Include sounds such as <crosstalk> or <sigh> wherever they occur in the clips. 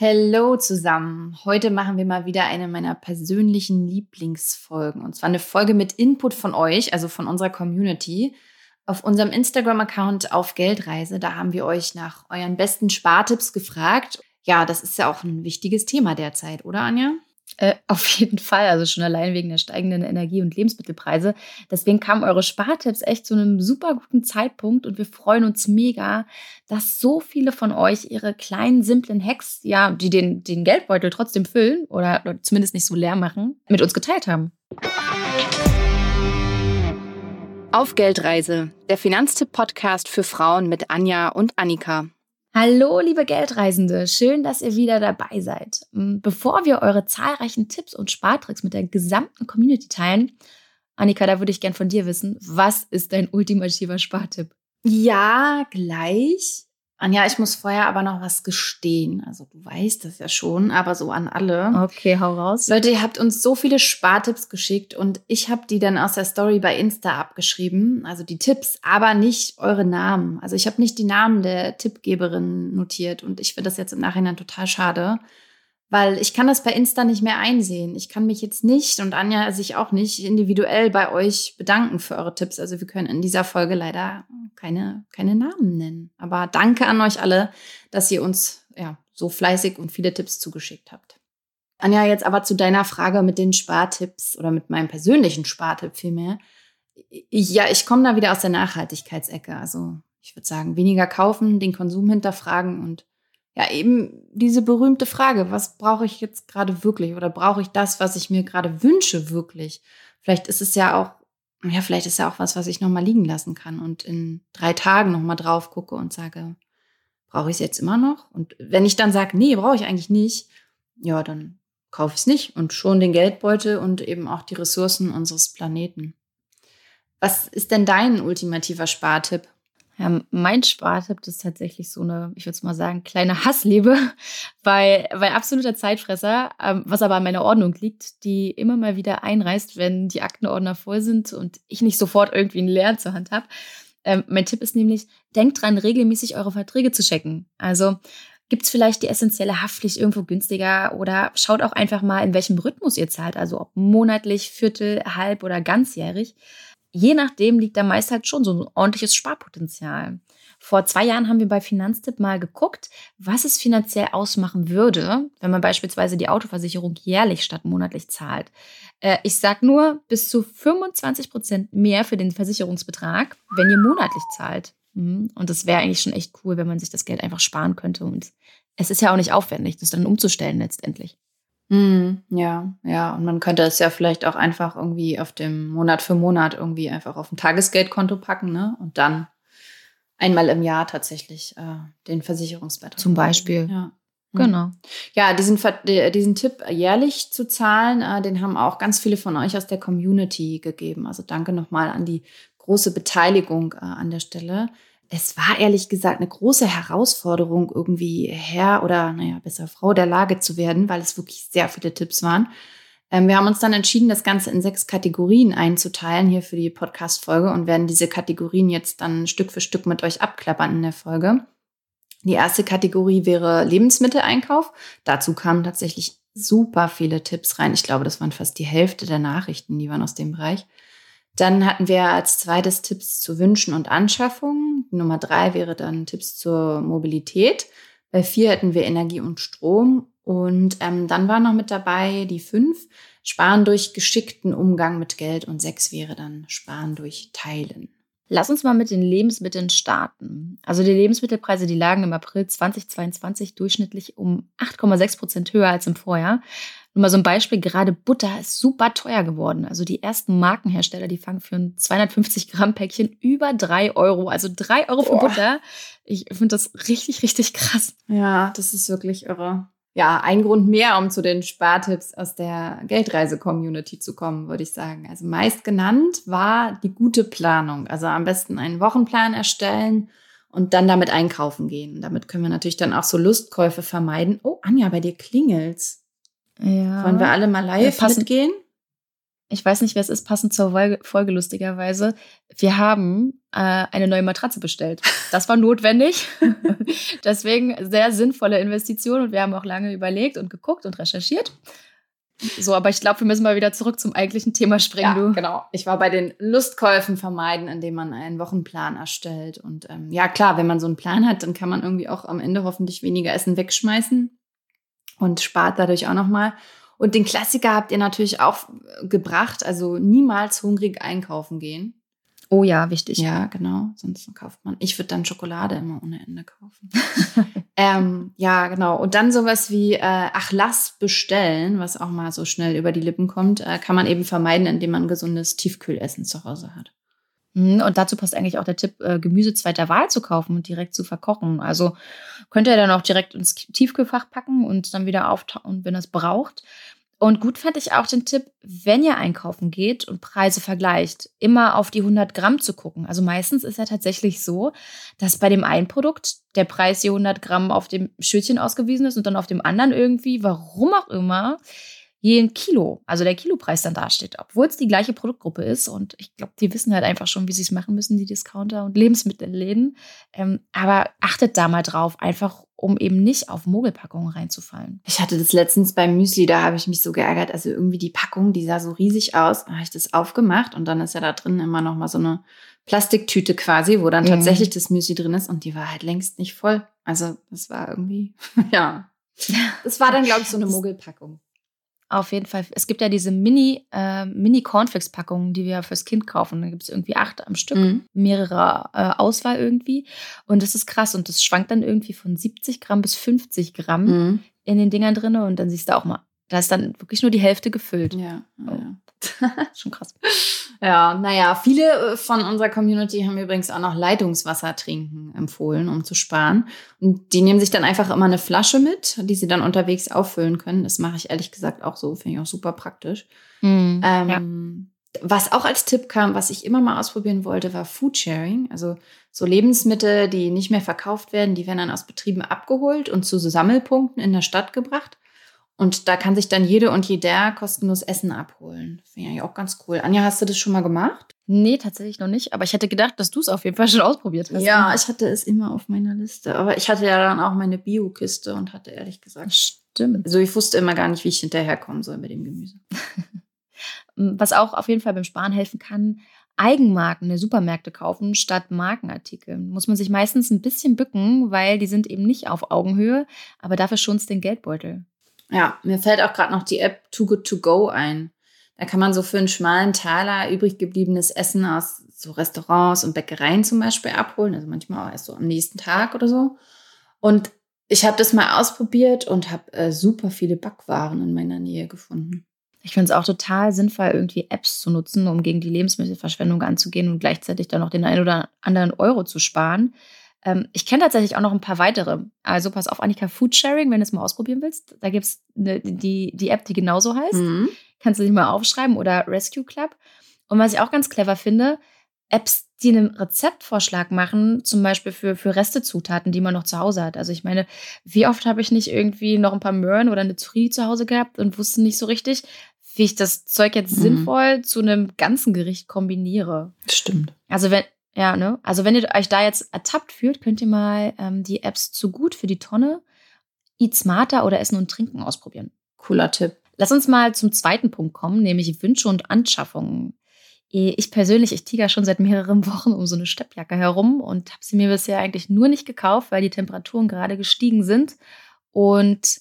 Hallo zusammen. Heute machen wir mal wieder eine meiner persönlichen Lieblingsfolgen. Und zwar eine Folge mit Input von euch, also von unserer Community. Auf unserem Instagram-Account auf Geldreise, da haben wir euch nach euren besten Spartipps gefragt. Ja, das ist ja auch ein wichtiges Thema derzeit, oder Anja? Äh, <laughs> auf jeden Fall, also schon allein wegen der steigenden Energie- und Lebensmittelpreise. Deswegen kamen eure Spartipps echt zu einem super guten Zeitpunkt und wir freuen uns mega, dass so viele von euch ihre kleinen, simplen Hacks, ja, die den, den Geldbeutel trotzdem füllen oder, oder zumindest nicht so leer machen, mit uns geteilt haben. Auf Geldreise, der Finanztipp-Podcast für Frauen mit Anja und Annika. Hallo, liebe Geldreisende, schön, dass ihr wieder dabei seid. Mm, bevor wir eure zahlreichen Tipps und Spartricks mit der gesamten Community teilen, Annika, da würde ich gern von dir wissen, was ist dein ultimativer Spartipp? Ja, gleich. Anja, ich muss vorher aber noch was gestehen. Also du weißt das ja schon, aber so an alle. Okay, hau raus. Leute, ihr habt uns so viele Spartipps geschickt und ich habe die dann aus der Story bei Insta abgeschrieben, also die Tipps, aber nicht eure Namen. Also ich habe nicht die Namen der Tippgeberin notiert und ich finde das jetzt im Nachhinein total schade weil ich kann das bei Insta nicht mehr einsehen. Ich kann mich jetzt nicht und Anja sich auch nicht individuell bei euch bedanken für eure Tipps. Also wir können in dieser Folge leider keine, keine Namen nennen. Aber danke an euch alle, dass ihr uns ja so fleißig und viele Tipps zugeschickt habt. Anja, jetzt aber zu deiner Frage mit den Spartipps oder mit meinem persönlichen Spartipp vielmehr. Ja, ich komme da wieder aus der Nachhaltigkeitsecke. Also ich würde sagen, weniger kaufen, den Konsum hinterfragen und ja, eben diese berühmte Frage, was brauche ich jetzt gerade wirklich oder brauche ich das, was ich mir gerade wünsche, wirklich? Vielleicht ist es ja auch, ja, vielleicht ist ja auch was, was ich nochmal liegen lassen kann und in drei Tagen nochmal drauf gucke und sage, brauche ich es jetzt immer noch? Und wenn ich dann sage, nee, brauche ich eigentlich nicht, ja, dann kaufe ich es nicht und schon den Geldbeutel und eben auch die Ressourcen unseres Planeten. Was ist denn dein ultimativer Spartipp? Ja, mein Spartipp ist tatsächlich so eine, ich würde es mal sagen, kleine Hassliebe, <laughs> weil, weil absoluter Zeitfresser, ähm, was aber an meiner Ordnung liegt, die immer mal wieder einreißt, wenn die Aktenordner voll sind und ich nicht sofort irgendwie einen leeren zur Hand habe. Ähm, mein Tipp ist nämlich, denkt dran, regelmäßig eure Verträge zu checken. Also gibt es vielleicht die essentielle Haftpflicht irgendwo günstiger oder schaut auch einfach mal, in welchem Rhythmus ihr zahlt, also ob monatlich, viertel, halb oder ganzjährig je nachdem liegt da meist halt schon so ein ordentliches Sparpotenzial. Vor zwei Jahren haben wir bei Finanztipp mal geguckt, was es finanziell ausmachen würde, wenn man beispielsweise die Autoversicherung jährlich statt monatlich zahlt. Äh, ich sag nur, bis zu 25 Prozent mehr für den Versicherungsbetrag, wenn ihr monatlich zahlt. Mhm. Und das wäre eigentlich schon echt cool, wenn man sich das Geld einfach sparen könnte. Und es ist ja auch nicht aufwendig, das dann umzustellen letztendlich. Mm, ja, ja. Und man könnte es ja vielleicht auch einfach irgendwie auf dem Monat für Monat irgendwie einfach auf ein Tagesgeldkonto packen, ne? Und dann einmal im Jahr tatsächlich äh, den Versicherungsbeitrag. Zum Beispiel. Ja. Mhm. Genau. Ja, diesen, diesen Tipp jährlich zu zahlen, äh, den haben auch ganz viele von euch aus der Community gegeben. Also danke nochmal an die große Beteiligung äh, an der Stelle es war ehrlich gesagt eine große Herausforderung, irgendwie Herr oder, naja, besser Frau der Lage zu werden, weil es wirklich sehr viele Tipps waren. Ähm, wir haben uns dann entschieden, das Ganze in sechs Kategorien einzuteilen hier für die Podcast-Folge und werden diese Kategorien jetzt dann Stück für Stück mit euch abklappern in der Folge. Die erste Kategorie wäre Lebensmitteleinkauf. Dazu kamen tatsächlich super viele Tipps rein. Ich glaube, das waren fast die Hälfte der Nachrichten, die waren aus dem Bereich. Dann hatten wir als zweites Tipps zu Wünschen und Anschaffungen. Nummer drei wäre dann Tipps zur Mobilität. Bei vier hätten wir Energie und Strom. Und ähm, dann war noch mit dabei die fünf, Sparen durch geschickten Umgang mit Geld. Und sechs wäre dann Sparen durch Teilen. Lass uns mal mit den Lebensmitteln starten. Also die Lebensmittelpreise, die lagen im April 2022 durchschnittlich um 8,6 Prozent höher als im Vorjahr. Nur mal so ein Beispiel, gerade Butter ist super teuer geworden. Also die ersten Markenhersteller, die fangen für ein 250 Gramm Päckchen über drei Euro. Also drei Euro für Boah. Butter. Ich finde das richtig, richtig krass. Ja, das ist wirklich irre. Ja, ein Grund mehr, um zu den Spartipps aus der Geldreise-Community zu kommen, würde ich sagen. Also meist genannt war die gute Planung. Also am besten einen Wochenplan erstellen und dann damit einkaufen gehen. Damit können wir natürlich dann auch so Lustkäufe vermeiden. Oh, Anja, bei dir klingelt's. Ja. Wollen wir alle mal live ja, mitgehen? ich weiß nicht, wer es ist, passend zur Folge, Folge lustigerweise. Wir haben äh, eine neue Matratze bestellt. Das war notwendig. <laughs> Deswegen sehr sinnvolle Investition und wir haben auch lange überlegt und geguckt und recherchiert. So, aber ich glaube, wir müssen mal wieder zurück zum eigentlichen Thema springen. Ja, du. genau. Ich war bei den Lustkäufen vermeiden, indem man einen Wochenplan erstellt. Und ähm, ja, klar, wenn man so einen Plan hat, dann kann man irgendwie auch am Ende hoffentlich weniger Essen wegschmeißen und spart dadurch auch nochmal. Und den Klassiker habt ihr natürlich auch gebracht, also niemals hungrig einkaufen gehen. Oh ja, wichtig. Ja, genau. Sonst kauft man. Ich würde dann Schokolade immer ohne Ende kaufen. <laughs> ähm, ja, genau. Und dann sowas wie, äh, ach, lass bestellen, was auch mal so schnell über die Lippen kommt, äh, kann man eben vermeiden, indem man gesundes Tiefkühlessen zu Hause hat. Mhm, und dazu passt eigentlich auch der Tipp, äh, Gemüse zweiter Wahl zu kaufen und direkt zu verkochen. Also könnt ihr dann auch direkt ins Tiefkühlfach packen und dann wieder auftauen, wenn ihr es braucht. Und gut fand ich auch den Tipp, wenn ihr einkaufen geht und Preise vergleicht, immer auf die 100 Gramm zu gucken. Also meistens ist ja tatsächlich so, dass bei dem einen Produkt der Preis je 100 Gramm auf dem Schildchen ausgewiesen ist und dann auf dem anderen irgendwie, warum auch immer, je ein Kilo, also der Kilopreis dann dasteht, obwohl es die gleiche Produktgruppe ist. Und ich glaube, die wissen halt einfach schon, wie sie es machen müssen, die Discounter und Lebensmittelläden. Ähm, aber achtet da mal drauf, einfach um eben nicht auf Mogelpackungen reinzufallen. Ich hatte das letztens beim Müsli, da habe ich mich so geärgert. Also irgendwie die Packung, die sah so riesig aus. Da habe ich das aufgemacht und dann ist ja da drin immer noch mal so eine Plastiktüte quasi, wo dann mhm. tatsächlich das Müsli drin ist und die war halt längst nicht voll. Also das war irgendwie, <laughs> ja. <laughs> Das war dann, glaube ich, so eine Mogelpackung. Auf jeden Fall. Es gibt ja diese Mini, äh, Mini Cornflakes-Packungen, die wir fürs Kind kaufen. Da gibt es irgendwie acht am Stück, mhm. mehrere äh, Auswahl irgendwie. Und das ist krass. Und das schwankt dann irgendwie von 70 Gramm bis 50 Gramm mhm. in den Dingern drin. Und dann siehst du auch mal, da ist dann wirklich nur die Hälfte gefüllt. Ja, ja. Oh. <laughs> schon krass. Ja, naja, viele äh, von unserer Community haben übrigens auch noch Leitungswasser trinken empfohlen, um zu sparen. Und die nehmen sich dann einfach immer eine Flasche mit, die sie dann unterwegs auffüllen können. Das mache ich ehrlich gesagt auch so, finde ich auch super praktisch. Mhm, ähm, ja. Was auch als Tipp kam, was ich immer mal ausprobieren wollte, war Foodsharing. Also so Lebensmittel, die nicht mehr verkauft werden, die werden dann aus Betrieben abgeholt und zu Sammelpunkten in der Stadt gebracht. Und da kann sich dann jede und jeder kostenlos Essen abholen. Finde ich auch ganz cool. Anja, hast du das schon mal gemacht? Nee, tatsächlich noch nicht. Aber ich hätte gedacht, dass du es auf jeden Fall schon ausprobiert hast. Ja, ich hatte es immer auf meiner Liste. Aber ich hatte ja dann auch meine Bio-Kiste und hatte ehrlich gesagt. Stimmt. Also ich wusste immer gar nicht, wie ich hinterherkommen soll mit dem Gemüse. <laughs> Was auch auf jeden Fall beim Sparen helfen kann, Eigenmarken der Supermärkte kaufen statt Markenartikel. Muss man sich meistens ein bisschen bücken, weil die sind eben nicht auf Augenhöhe, aber dafür schont es den Geldbeutel. Ja, mir fällt auch gerade noch die App Too Good To Go ein. Da kann man so für einen schmalen Taler übrig gebliebenes Essen aus so Restaurants und Bäckereien zum Beispiel abholen. Also manchmal auch erst so am nächsten Tag oder so. Und ich habe das mal ausprobiert und habe äh, super viele Backwaren in meiner Nähe gefunden. Ich finde es auch total sinnvoll, irgendwie Apps zu nutzen, um gegen die Lebensmittelverschwendung anzugehen und gleichzeitig dann noch den einen oder anderen Euro zu sparen. Ähm, ich kenne tatsächlich auch noch ein paar weitere. Also pass auf, Annika, Foodsharing, wenn du es mal ausprobieren willst. Da gibt es ne, die, die App, die genauso heißt. Mhm. Kannst du dich mal aufschreiben oder Rescue Club. Und was ich auch ganz clever finde, Apps, die einen Rezeptvorschlag machen, zum Beispiel für, für Restezutaten, die man noch zu Hause hat. Also ich meine, wie oft habe ich nicht irgendwie noch ein paar Möhren oder eine Zucchini zu Hause gehabt und wusste nicht so richtig, wie ich das Zeug jetzt mhm. sinnvoll zu einem ganzen Gericht kombiniere. Stimmt. Also wenn, ja, ne? Also wenn ihr euch da jetzt ertappt fühlt, könnt ihr mal ähm, die Apps zu gut für die Tonne, Eat Smarter oder Essen und Trinken ausprobieren. Cooler Tipp. Lass uns mal zum zweiten Punkt kommen, nämlich Wünsche und Anschaffungen. Ich persönlich, ich tiger schon seit mehreren Wochen um so eine Steppjacke herum und habe sie mir bisher eigentlich nur nicht gekauft, weil die Temperaturen gerade gestiegen sind und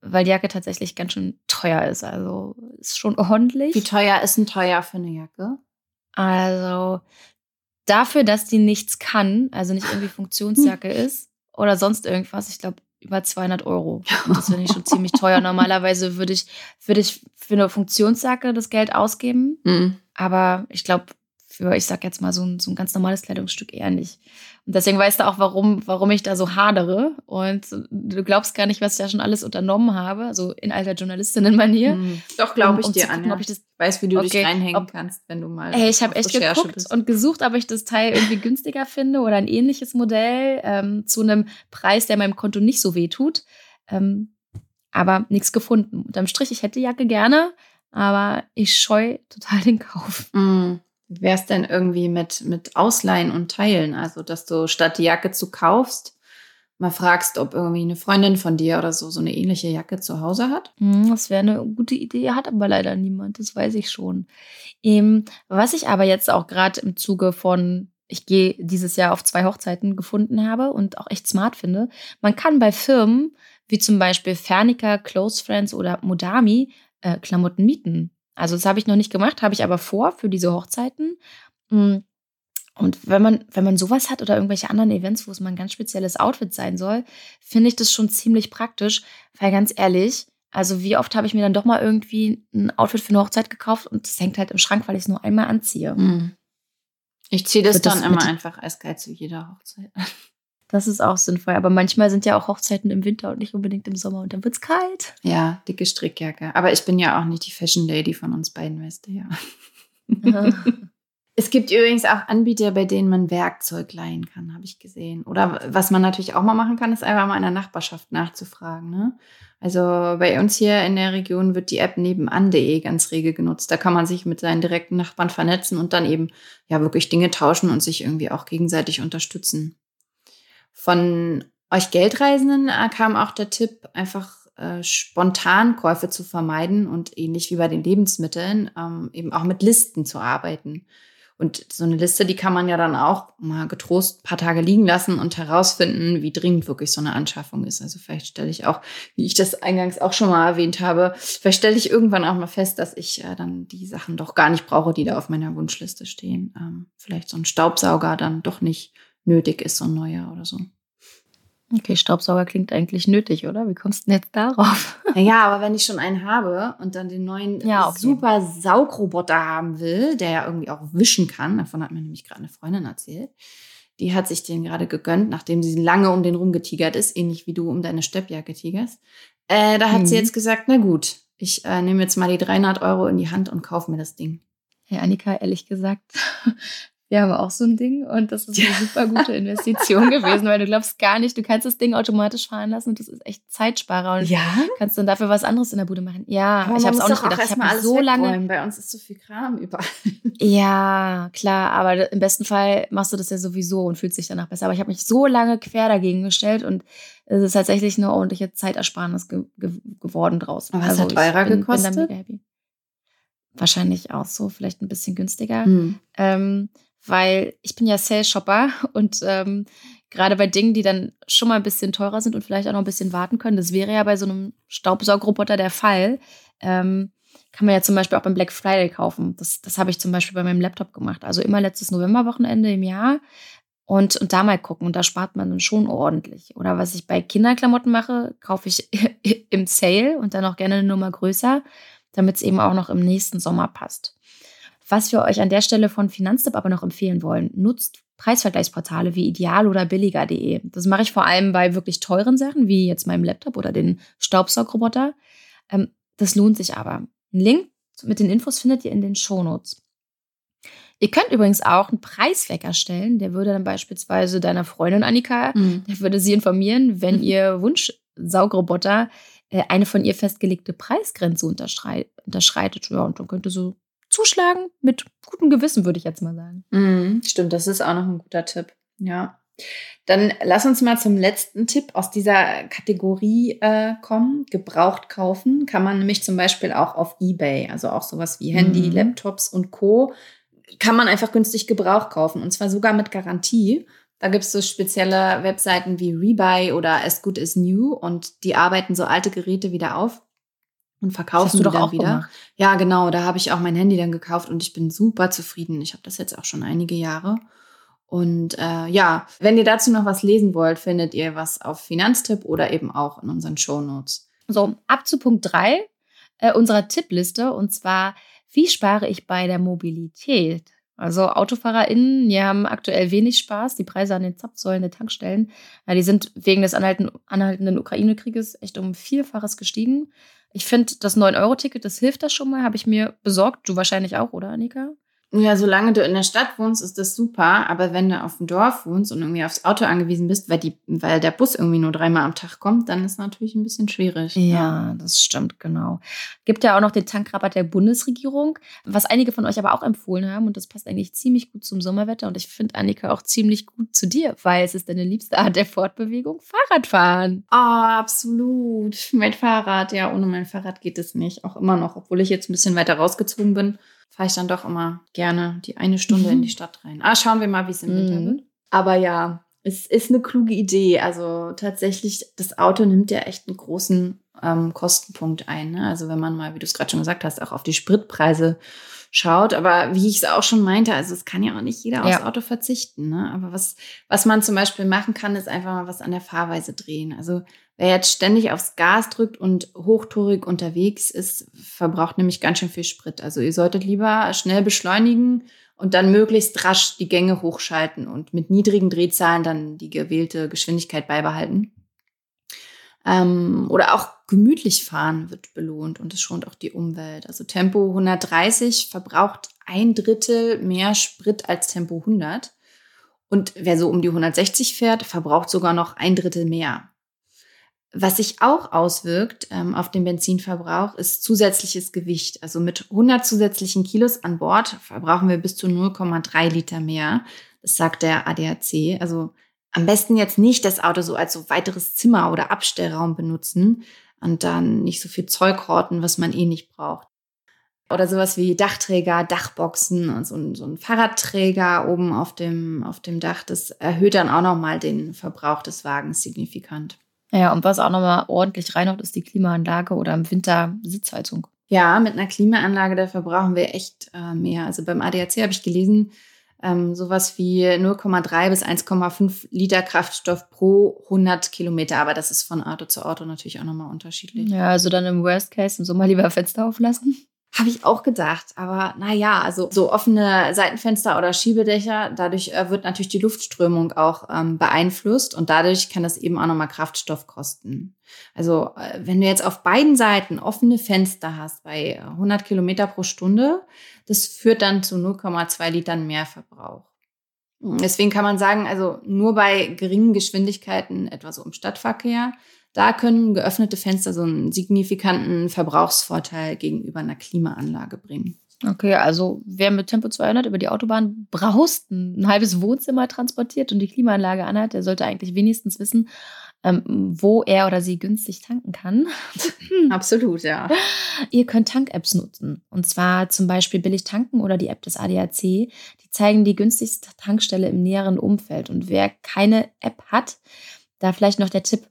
weil die Jacke tatsächlich ganz schön teuer ist. Also ist schon <laughs> ordentlich. Wie teuer ist ein teuer für eine Jacke? Also dafür, dass die nichts kann, also nicht irgendwie <laughs> Funktionsjacke ist oder sonst irgendwas, ich glaube über 200 Euro. Und das finde ich schon ziemlich teuer. Normalerweise würde ich, würde ich für eine Funktionsjacke das Geld ausgeben. Mhm. Aber ich glaube, für, ich sag jetzt mal, so ein, so ein ganz normales Kleidungsstück eher nicht. Und deswegen weißt du auch, warum, warum ich da so hadere. Und du glaubst gar nicht, was ich da schon alles unternommen habe, also in alter Journalistinnen-Manier. Mhm. Doch, glaube ich um, um dir, Anja. Ob ich das weiß, wie du okay, dich reinhängen ob, kannst, wenn du mal Hey, ich habe echt Recherche geguckt bist. und gesucht, ob ich das Teil irgendwie günstiger finde oder ein ähnliches Modell ähm, zu einem Preis, der meinem Konto nicht so weh tut. Ähm, aber nichts gefunden. Unterm Strich, ich hätte die Jacke gerne, aber ich scheue total den Kauf. Mm. Wäre es denn irgendwie mit, mit Ausleihen und Teilen? Also, dass du statt die Jacke zu kaufst, mal fragst, ob irgendwie eine Freundin von dir oder so so eine ähnliche Jacke zu Hause hat? Hm, das wäre eine gute Idee, hat aber leider niemand, das weiß ich schon. Ähm, was ich aber jetzt auch gerade im Zuge von ich gehe dieses Jahr auf zwei Hochzeiten gefunden habe und auch echt smart finde. Man kann bei Firmen wie zum Beispiel Fernica, Close Friends oder Modami äh, Klamotten mieten. Also das habe ich noch nicht gemacht, habe ich aber vor für diese Hochzeiten. Hm, und wenn man, wenn man sowas hat oder irgendwelche anderen Events, wo es mal ein ganz spezielles Outfit sein soll, finde ich das schon ziemlich praktisch. Weil ganz ehrlich, also wie oft habe ich mir dann doch mal irgendwie ein Outfit für eine Hochzeit gekauft und es hängt halt im Schrank, weil ich es nur einmal anziehe. Mhm. Ich ziehe das, das dann immer einfach eiskalt zu jeder Hochzeit Das ist auch sinnvoll. Aber manchmal sind ja auch Hochzeiten im Winter und nicht unbedingt im Sommer und dann wird es kalt. Ja, dicke Strickjacke. Aber ich bin ja auch nicht die Fashion Lady von uns beiden, weißt du ja. <laughs> Es gibt übrigens auch Anbieter, bei denen man Werkzeug leihen kann, habe ich gesehen. Oder was man natürlich auch mal machen kann, ist einfach mal in der Nachbarschaft nachzufragen. Ne? Also bei uns hier in der Region wird die App nebenan.de ganz rege genutzt. Da kann man sich mit seinen direkten Nachbarn vernetzen und dann eben ja wirklich Dinge tauschen und sich irgendwie auch gegenseitig unterstützen. Von euch Geldreisenden äh, kam auch der Tipp, einfach äh, Spontankäufe zu vermeiden und ähnlich wie bei den Lebensmitteln ähm, eben auch mit Listen zu arbeiten. Und so eine Liste, die kann man ja dann auch mal getrost ein paar Tage liegen lassen und herausfinden, wie dringend wirklich so eine Anschaffung ist. Also vielleicht stelle ich auch, wie ich das eingangs auch schon mal erwähnt habe, vielleicht stelle ich irgendwann auch mal fest, dass ich äh, dann die Sachen doch gar nicht brauche, die da auf meiner Wunschliste stehen. Ähm, vielleicht so ein Staubsauger dann doch nicht nötig ist, so ein neuer oder so. Okay, Staubsauger klingt eigentlich nötig, oder? Wie kommst du denn jetzt darauf? Ja, aber wenn ich schon einen habe und dann den neuen ja, okay. super Saugroboter haben will, der ja irgendwie auch wischen kann, davon hat mir nämlich gerade eine Freundin erzählt, die hat sich den gerade gegönnt, nachdem sie lange um den rumgetigert ist, ähnlich wie du um deine Steppjacke tigerst. Äh, da hat mhm. sie jetzt gesagt, na gut, ich äh, nehme jetzt mal die 300 Euro in die Hand und kaufe mir das Ding. Ja, Annika, ehrlich gesagt, <laughs> wir haben auch so ein Ding und das ist eine ja. super gute Investition gewesen, weil du glaubst gar nicht, du kannst das Ding automatisch fahren lassen und das ist echt Zeitsparer und ja? kannst dann dafür was anderes in der Bude machen. Ja, Aber ich habe es auch nicht gedacht. Auch ich habe so lange. Bei uns ist so viel Kram überall. Ja, klar, aber im besten Fall machst du das ja sowieso und fühlst dich danach besser. Aber ich habe mich so lange quer dagegen gestellt und es ist tatsächlich eine ordentliche Zeitersparnis ge ge geworden draus. Aber was also hat eurer gekostet? Bin mega happy. Wahrscheinlich auch so, vielleicht ein bisschen günstiger. Hm. Ähm, weil ich bin ja Sales-Shopper und ähm, gerade bei Dingen, die dann schon mal ein bisschen teurer sind und vielleicht auch noch ein bisschen warten können, das wäre ja bei so einem Staubsaugroboter der Fall, ähm, kann man ja zum Beispiel auch beim Black Friday kaufen. Das, das habe ich zum Beispiel bei meinem Laptop gemacht. Also immer letztes Novemberwochenende im Jahr und, und da mal gucken. Und da spart man dann schon ordentlich. Oder was ich bei Kinderklamotten mache, kaufe ich <laughs> im Sale und dann auch gerne eine Nummer größer, damit es eben auch noch im nächsten Sommer passt. Was wir euch an der Stelle von Finanztipp aber noch empfehlen wollen, nutzt Preisvergleichsportale wie ideal oder billiger.de. Das mache ich vor allem bei wirklich teuren Sachen, wie jetzt meinem Laptop oder den Staubsaugroboter. Ähm, das lohnt sich aber. Ein Link mit den Infos findet ihr in den Shownotes. Ihr könnt übrigens auch einen Preiswecker stellen. Der würde dann beispielsweise deiner Freundin Annika, mhm. der würde sie informieren, wenn ihr Wunschsaugroboter äh, eine von ihr festgelegte Preisgrenze unterschreitet. Ja, und dann könnte so zuschlagen mit gutem Gewissen, würde ich jetzt mal sagen. Mhm, stimmt, das ist auch noch ein guter Tipp. Ja. Dann lass uns mal zum letzten Tipp aus dieser Kategorie äh, kommen. Gebraucht kaufen kann man nämlich zum Beispiel auch auf eBay, also auch sowas wie Handy, mhm. Laptops und Co. Kann man einfach günstig Gebrauch kaufen und zwar sogar mit Garantie. Da gibt es so spezielle Webseiten wie Rebuy oder As Good as New und die arbeiten so alte Geräte wieder auf und verkaufen du die dann wieder. Gemacht. Ja, genau, da habe ich auch mein Handy dann gekauft und ich bin super zufrieden. Ich habe das jetzt auch schon einige Jahre. Und äh, ja, wenn ihr dazu noch was lesen wollt, findet ihr was auf Finanztipp oder eben auch in unseren Show Notes. So, ab zu Punkt 3 äh, unserer Tippliste und zwar, wie spare ich bei der Mobilität? Also AutofahrerInnen, die haben aktuell wenig Spaß. Die Preise an den Zapfsäulen der Tankstellen, ja, die sind wegen des anhaltenden Ukraine-Krieges echt um Vielfaches gestiegen. Ich finde, das 9-Euro-Ticket, das hilft das schon mal, habe ich mir besorgt. Du wahrscheinlich auch, oder, Annika? Ja, solange du in der Stadt wohnst, ist das super. Aber wenn du auf dem Dorf wohnst und irgendwie aufs Auto angewiesen bist, weil, die, weil der Bus irgendwie nur dreimal am Tag kommt, dann ist natürlich ein bisschen schwierig. Ja, das stimmt, genau. Gibt ja auch noch den Tankrabatt der Bundesregierung, was einige von euch aber auch empfohlen haben. Und das passt eigentlich ziemlich gut zum Sommerwetter. Und ich finde, Annika, auch ziemlich gut zu dir, weil es ist deine liebste Art der Fortbewegung, Fahrradfahren. Oh, absolut. Mein Fahrrad, ja, ohne mein Fahrrad geht es nicht. Auch immer noch, obwohl ich jetzt ein bisschen weiter rausgezogen bin fahre ich dann doch immer gerne die eine Stunde mhm. in die Stadt rein. Ah, schauen wir mal, wie es im Winter mhm. wird. Aber ja, es ist eine kluge Idee. Also tatsächlich, das Auto nimmt ja echt einen großen ähm, Kostenpunkt ein. Ne? Also wenn man mal, wie du es gerade schon gesagt hast, auch auf die Spritpreise schaut. Aber wie ich es auch schon meinte, also es kann ja auch nicht jeder aufs Auto verzichten. Ne? Aber was, was man zum Beispiel machen kann, ist einfach mal was an der Fahrweise drehen. Also Wer jetzt ständig aufs Gas drückt und hochtourig unterwegs ist, verbraucht nämlich ganz schön viel Sprit. Also ihr solltet lieber schnell beschleunigen und dann möglichst rasch die Gänge hochschalten und mit niedrigen Drehzahlen dann die gewählte Geschwindigkeit beibehalten. Ähm, oder auch gemütlich fahren wird belohnt und es schont auch die Umwelt. Also Tempo 130 verbraucht ein Drittel mehr Sprit als Tempo 100. Und wer so um die 160 fährt, verbraucht sogar noch ein Drittel mehr. Was sich auch auswirkt ähm, auf den Benzinverbrauch, ist zusätzliches Gewicht. Also mit 100 zusätzlichen Kilos an Bord verbrauchen wir bis zu 0,3 Liter mehr. Das sagt der ADAC. Also am besten jetzt nicht das Auto so als so weiteres Zimmer oder Abstellraum benutzen und dann nicht so viel Zeug horten, was man eh nicht braucht. Oder sowas wie Dachträger, Dachboxen und so ein, so ein Fahrradträger oben auf dem, auf dem Dach. Das erhöht dann auch nochmal den Verbrauch des Wagens signifikant. Ja, und was auch nochmal ordentlich reinhaut, ist die Klimaanlage oder im Winter Sitzheizung. Ja, mit einer Klimaanlage, da verbrauchen wir echt äh, mehr. Also beim ADAC habe ich gelesen, ähm, sowas wie 0,3 bis 1,5 Liter Kraftstoff pro 100 Kilometer. Aber das ist von Auto zu Auto natürlich auch nochmal unterschiedlich. Ja, also dann im Worst Case im Sommer lieber Fenster auflassen. Habe ich auch gedacht. Aber naja, also so offene Seitenfenster oder Schiebedächer, dadurch äh, wird natürlich die Luftströmung auch ähm, beeinflusst und dadurch kann das eben auch nochmal Kraftstoff kosten. Also äh, wenn du jetzt auf beiden Seiten offene Fenster hast bei 100 Kilometer pro Stunde, das führt dann zu 0,2 Litern mehr Verbrauch. Deswegen kann man sagen, also nur bei geringen Geschwindigkeiten, etwa so im Stadtverkehr, da können geöffnete Fenster so einen signifikanten Verbrauchsvorteil gegenüber einer Klimaanlage bringen. Okay, also wer mit Tempo 200 über die Autobahn braust, ein halbes Wohnzimmer transportiert und die Klimaanlage anhat, der sollte eigentlich wenigstens wissen, ähm, wo er oder sie günstig tanken kann. <laughs> Absolut, ja. Ihr könnt Tank-Apps nutzen. Und zwar zum Beispiel Billig tanken oder die App des ADAC. Die zeigen die günstigste Tankstelle im näheren Umfeld. Und wer keine App hat, da vielleicht noch der Tipp,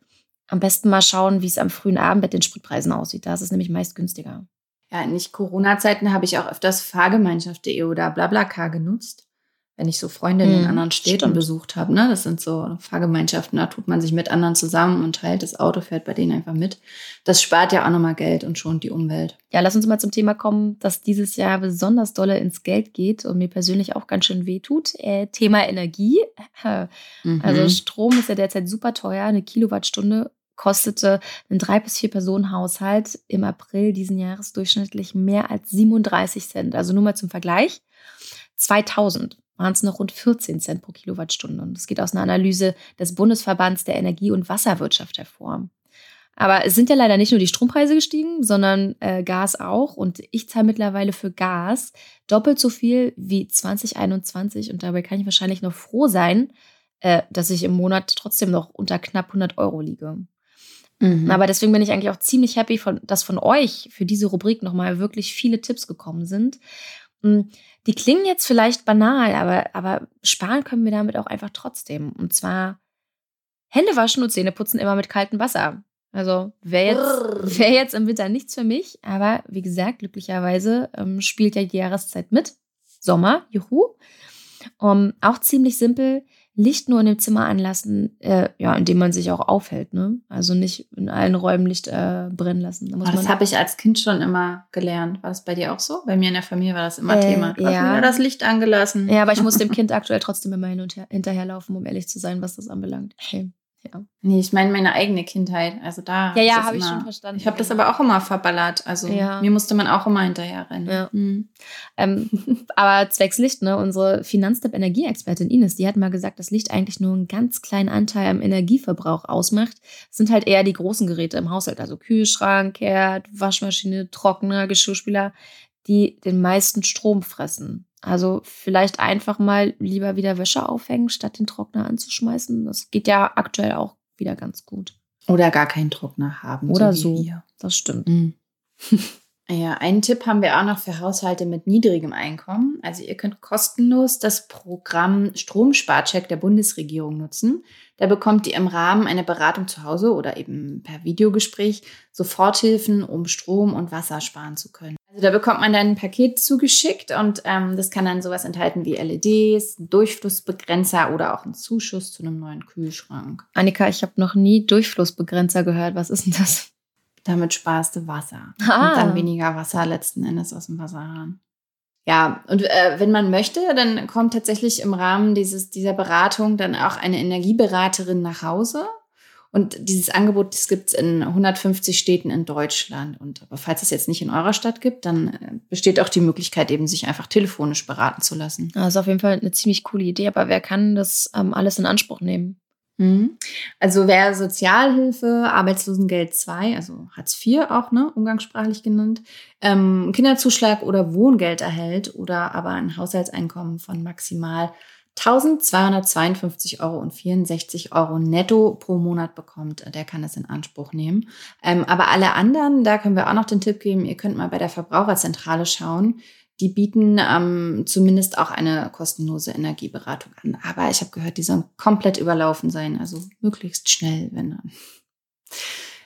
am besten mal schauen, wie es am frühen Abend mit den Spritpreisen aussieht. Da ist es nämlich meist günstiger. Ja, in Nicht-Corona-Zeiten habe ich auch öfters Fahrgemeinschaft.de oder Blablacar genutzt, wenn ich so Freundinnen in hm, anderen Städten besucht habe. Ne? Das sind so Fahrgemeinschaften, da tut man sich mit anderen zusammen und teilt das Auto, fährt bei denen einfach mit. Das spart ja auch nochmal Geld und schont die Umwelt. Ja, lass uns mal zum Thema kommen, das dieses Jahr besonders dolle ins Geld geht und mir persönlich auch ganz schön weh tut. Äh, Thema Energie. <laughs> Mhm. Also Strom ist ja derzeit super teuer. Eine Kilowattstunde kostete ein drei bis vier Personen Haushalt im April diesen Jahres durchschnittlich mehr als 37 Cent. Also nur mal zum Vergleich. 2000 waren es noch rund 14 Cent pro Kilowattstunde. Und das geht aus einer Analyse des Bundesverbands der Energie- und Wasserwirtschaft hervor. Aber es sind ja leider nicht nur die Strompreise gestiegen, sondern äh, Gas auch. Und ich zahle mittlerweile für Gas doppelt so viel wie 2021. Und dabei kann ich wahrscheinlich noch froh sein, äh, dass ich im Monat trotzdem noch unter knapp 100 Euro liege. Mhm. Aber deswegen bin ich eigentlich auch ziemlich happy, von, dass von euch für diese Rubrik nochmal wirklich viele Tipps gekommen sind. Hm, die klingen jetzt vielleicht banal, aber, aber sparen können wir damit auch einfach trotzdem. Und zwar Hände waschen und Zähne putzen immer mit kaltem Wasser. Also wäre jetzt, wär jetzt im Winter nichts für mich, aber wie gesagt, glücklicherweise ähm, spielt ja die Jahreszeit mit. Sommer, juhu. Um, auch ziemlich simpel. Licht nur in dem Zimmer anlassen, äh, ja, in dem man sich auch aufhält, ne? Also nicht in allen Räumen Licht äh, brennen lassen. Da das habe ich als Kind schon immer gelernt. War das bei dir auch so? Bei mir in der Familie war das immer äh, Thema. Du ja. das Licht angelassen. Ja, aber ich muss dem Kind <laughs> aktuell trotzdem immer hin und her, hinterherlaufen, um ehrlich zu sein, was das anbelangt. Hey. Ja. Nee, ich meine meine eigene Kindheit. Also da. Ja, ja, habe ich schon verstanden. Ich habe das aber auch immer verballert. Also Ja. mir musste man auch immer hinterher rennen. Ja. Mhm. Ähm, <laughs> aber zwecks Licht, ne, unsere Finanztipp-Energieexpertin Ines, die hat mal gesagt, dass Licht eigentlich nur einen ganz kleinen Anteil am Energieverbrauch ausmacht. Es sind halt eher die großen Geräte im Haushalt, also Kühlschrank, Herd, Waschmaschine, Trockner, Geschirrspüler, die den meisten Strom fressen. Also vielleicht einfach mal lieber wieder Wäsche aufhängen, statt den Trockner anzuschmeißen. Das geht ja aktuell auch wieder ganz gut. Oder gar keinen Trockner haben. Oder so. wir. Das stimmt. Mhm. <laughs> Ja, einen Tipp haben wir auch noch für Haushalte mit niedrigem Einkommen. Also ihr könnt kostenlos das Programm Stromsparcheck der Bundesregierung nutzen. Da bekommt ihr im Rahmen einer Beratung zu Hause oder eben per Videogespräch Soforthilfen, um Strom und Wasser sparen zu können. Also da bekommt man dann ein Paket zugeschickt und ähm, das kann dann sowas enthalten wie LEDs, Durchflussbegrenzer oder auch einen Zuschuss zu einem neuen Kühlschrank. Annika, ich habe noch nie Durchflussbegrenzer gehört. Was ist denn das? Damit sparst du Wasser. Ah. Und dann weniger Wasser letzten Endes aus dem Wasserhahn. Ja, und äh, wenn man möchte, dann kommt tatsächlich im Rahmen dieses, dieser Beratung dann auch eine Energieberaterin nach Hause. Und dieses Angebot, das gibt es in 150 Städten in Deutschland. Und aber falls es jetzt nicht in eurer Stadt gibt, dann äh, besteht auch die Möglichkeit, eben sich einfach telefonisch beraten zu lassen. Das ist auf jeden Fall eine ziemlich coole Idee, aber wer kann das ähm, alles in Anspruch nehmen? Mhm. Also wer Sozialhilfe, Arbeitslosengeld 2, also Hartz IV auch, ne, umgangssprachlich genannt, ähm, Kinderzuschlag oder Wohngeld erhält oder aber ein Haushaltseinkommen von maximal 1252,64 Euro Euro netto pro Monat bekommt, der kann das in Anspruch nehmen. Ähm, aber alle anderen, da können wir auch noch den Tipp geben, ihr könnt mal bei der Verbraucherzentrale schauen. Die bieten ähm, zumindest auch eine kostenlose Energieberatung an. Aber ich habe gehört, die sollen komplett überlaufen sein. Also möglichst schnell, wenn dann.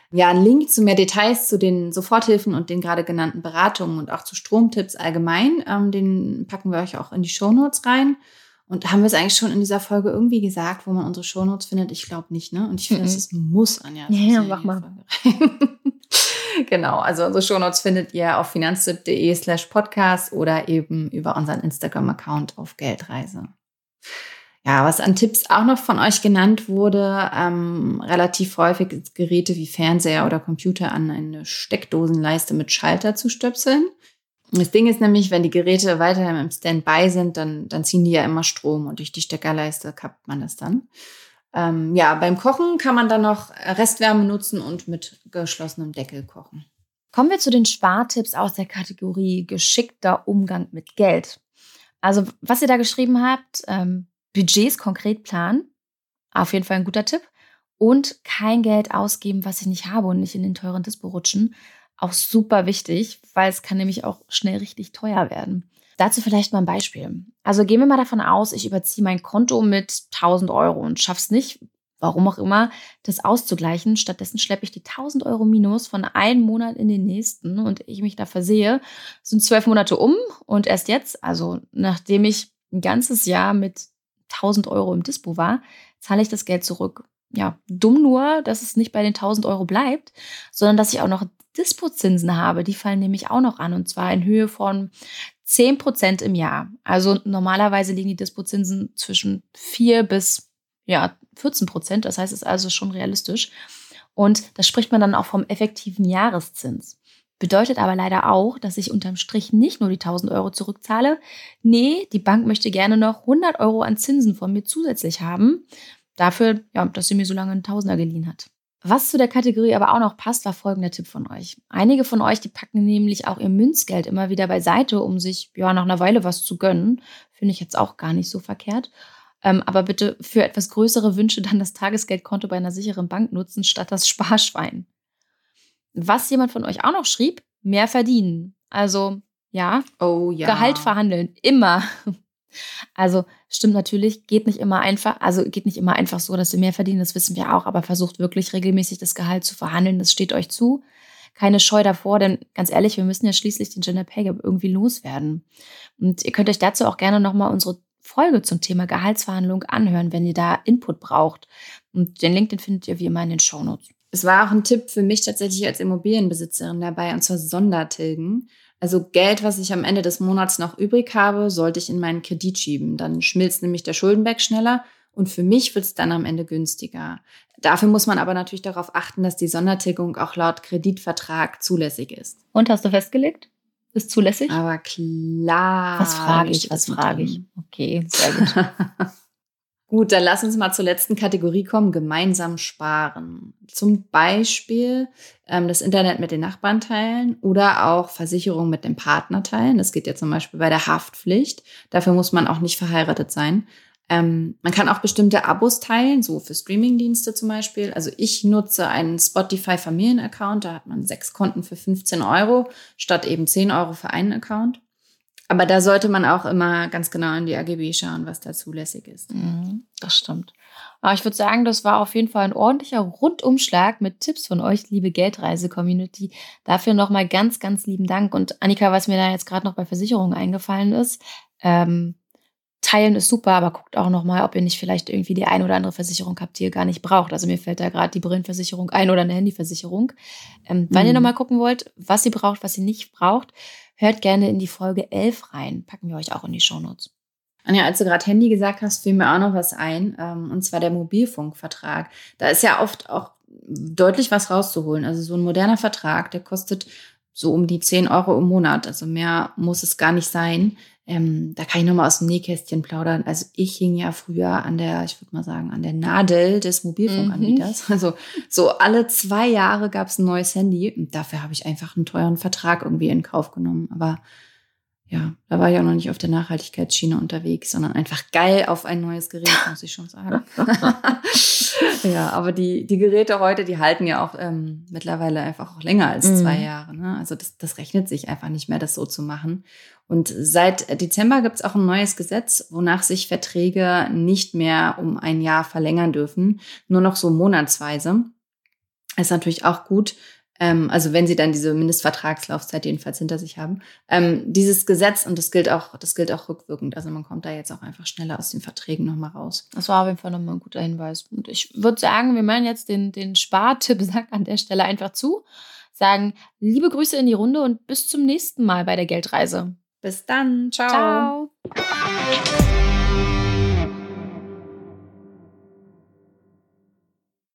Ja, ein Link zu mehr Details zu den Soforthilfen und den gerade genannten Beratungen und auch zu Stromtipps allgemein, ähm, den packen wir euch auch in die Shownotes rein. Und haben wir es eigentlich schon in dieser Folge irgendwie gesagt, wo man unsere Shownotes findet? Ich glaube nicht, ne? Und ich finde, Mhm. es muss Anja. Ja, ja, mach mal. <laughs> Genau, also unsere Shownotes findet ihr auf finanztipp.de slash podcast oder eben über unseren Instagram-Account auf Geldreise. Ja, was an Tipps auch noch von euch genannt wurde, ähm, relativ häufig ist Geräte wie Fernseher oder Computer an eine Steckdosenleiste mit Schalter zu stöpseln. Das Ding ist nämlich, wenn die Geräte weiterhin im Standby sind, dann, dann ziehen die ja immer Strom und durch die Steckerleiste kappt man das dann. Ähm, ja, beim Kochen kann man dann noch Restwärme nutzen und mit geschlossenem Deckel kochen. Kommen wir zu den Spartipps aus der Kategorie geschickter Umgang mit Geld. Also, was ihr da geschrieben habt, ähm, Budgets konkret planen, auf jeden Fall ein guter Tipp. Und kein Geld ausgeben, was ich nicht habe und nicht in den teuren Dispo rutschen. Auch super wichtig, weil es kann nämlich auch schnell richtig teuer werden. Dazu vielleicht mal ein Beispiel. Also gehen wir mal davon aus, ich überziehe mein Konto mit 1000 Euro und schaff's nicht, warum auch immer, das auszugleichen. Stattdessen schleppe ich die 1000 Euro minus von einem Monat in den nächsten und ich mich da versehe, sind zwölf Monate um und erst jetzt, also nachdem ich ein ganzes Jahr mit 1000 Euro im Dispo war, zahle ich das Geld zurück. Ja, dumm nur, dass es nicht bei den 1000 Euro bleibt, sondern dass ich auch noch Dispozinsen habe. Die fallen nämlich auch noch an und zwar in Höhe von 10 Prozent im Jahr. Also normalerweise liegen die Dispozinsen zwischen 4 bis ja, 14 Prozent. Das heißt, es ist also schon realistisch. Und da spricht man dann auch vom effektiven Jahreszins. Bedeutet aber leider auch, dass ich unterm Strich nicht nur die 1000 Euro zurückzahle. Nee, die Bank möchte gerne noch 100 Euro an Zinsen von mir zusätzlich haben. Dafür, ja, dass sie mir so lange einen Tausender geliehen hat. Was zu der Kategorie aber auch noch passt, war folgender Tipp von euch. Einige von euch, die packen nämlich auch ihr Münzgeld immer wieder beiseite, um sich ja nach einer Weile was zu gönnen. Finde ich jetzt auch gar nicht so verkehrt. Ähm, aber bitte für etwas größere Wünsche dann das Tagesgeldkonto bei einer sicheren Bank nutzen, statt das Sparschwein. Was jemand von euch auch noch schrieb, mehr verdienen. Also ja, Oh ja. Gehalt verhandeln, immer. Also stimmt natürlich, geht nicht immer einfach, also geht nicht immer einfach so, dass ihr mehr verdient, das wissen wir auch, aber versucht wirklich regelmäßig das Gehalt zu verhandeln, das steht euch zu. Keine Scheu davor, denn ganz ehrlich, wir müssen ja schließlich den Gender Pay Gap irgendwie loswerden. Und ihr könnt euch dazu auch gerne nochmal unsere Folge zum Thema Gehaltsverhandlung anhören, wenn ihr da Input braucht. Und den Link, den findet ihr wie immer in den Shownotes. Es war auch ein Tipp für mich tatsächlich als Immobilienbesitzerin dabei, und zwar Sondertilgen. Also Geld, was ich am Ende des Monats noch übrig habe, sollte ich in meinen Kredit schieben. Dann schmilzt nämlich der Schuldenberg schneller und für mich wird es dann am Ende günstiger. Dafür muss man aber natürlich darauf achten, dass die Sondertilgung auch laut Kreditvertrag zulässig ist. Und hast du festgelegt? Ist zulässig? Aber klar. Was frage ich? Was frage ich? Okay, sehr gut. <laughs> Gut, dann lass uns mal zur letzten Kategorie kommen, gemeinsam sparen. Zum Beispiel ähm, das Internet mit den Nachbarn teilen oder auch Versicherung mit dem Partner teilen. Das geht ja zum Beispiel bei der Haftpflicht. Dafür muss man auch nicht verheiratet sein. Ähm, man kann auch bestimmte Abos teilen, so für Streamingdienste zum Beispiel. Also ich nutze einen Spotify Familienaccount, da hat man sechs Konten für 15 Euro statt eben 10 Euro für einen Account. Aber da sollte man auch immer ganz genau in die AGB schauen, was da zulässig ist. Mhm, das stimmt. Aber ich würde sagen, das war auf jeden Fall ein ordentlicher Rundumschlag mit Tipps von euch, liebe Geldreise-Community. Dafür nochmal ganz, ganz lieben Dank. Und Annika, was mir da jetzt gerade noch bei Versicherungen eingefallen ist, ähm, teilen ist super, aber guckt auch nochmal, ob ihr nicht vielleicht irgendwie die ein oder andere Versicherung habt, die ihr gar nicht braucht. Also mir fällt da gerade die Brillenversicherung ein oder eine Handyversicherung. Ähm, mhm. Wenn ihr nochmal gucken wollt, was ihr braucht, was ihr nicht braucht, Hört gerne in die Folge 11 rein. Packen wir euch auch in die Shownotes. Anja, als du gerade Handy gesagt hast, fiel mir auch noch was ein, ähm, und zwar der Mobilfunkvertrag. Da ist ja oft auch deutlich was rauszuholen. Also so ein moderner Vertrag, der kostet so um die 10 Euro im Monat. Also mehr muss es gar nicht sein. Ähm, da kann ich nochmal aus dem Nähkästchen plaudern. Also ich hing ja früher an der, ich würde mal sagen, an der Nadel des Mobilfunkanbieters. Mhm. Also so alle zwei Jahre gab es ein neues Handy und dafür habe ich einfach einen teuren Vertrag irgendwie in Kauf genommen. Aber ja, da war ich auch noch nicht auf der Nachhaltigkeitsschiene unterwegs, sondern einfach geil auf ein neues Gerät, <laughs> muss ich schon sagen. <laughs> ja, aber die, die Geräte heute, die halten ja auch ähm, mittlerweile einfach auch länger als mhm. zwei Jahre. Ne? Also das, das rechnet sich einfach nicht mehr, das so zu machen. Und seit Dezember gibt es auch ein neues Gesetz, wonach sich Verträge nicht mehr um ein Jahr verlängern dürfen, nur noch so monatsweise. Ist natürlich auch gut, ähm, also wenn sie dann diese Mindestvertragslaufzeit jedenfalls hinter sich haben. Ähm, dieses Gesetz, und das gilt auch, das gilt auch rückwirkend, also man kommt da jetzt auch einfach schneller aus den Verträgen nochmal raus. Das war auf jeden Fall nochmal ein guter Hinweis. Und ich würde sagen, wir meinen jetzt den, den Spartipp, <laughs> sagt an der Stelle einfach zu. Sagen, liebe Grüße in die Runde und bis zum nächsten Mal bei der Geldreise. Bis dann. Ciao. Ciao.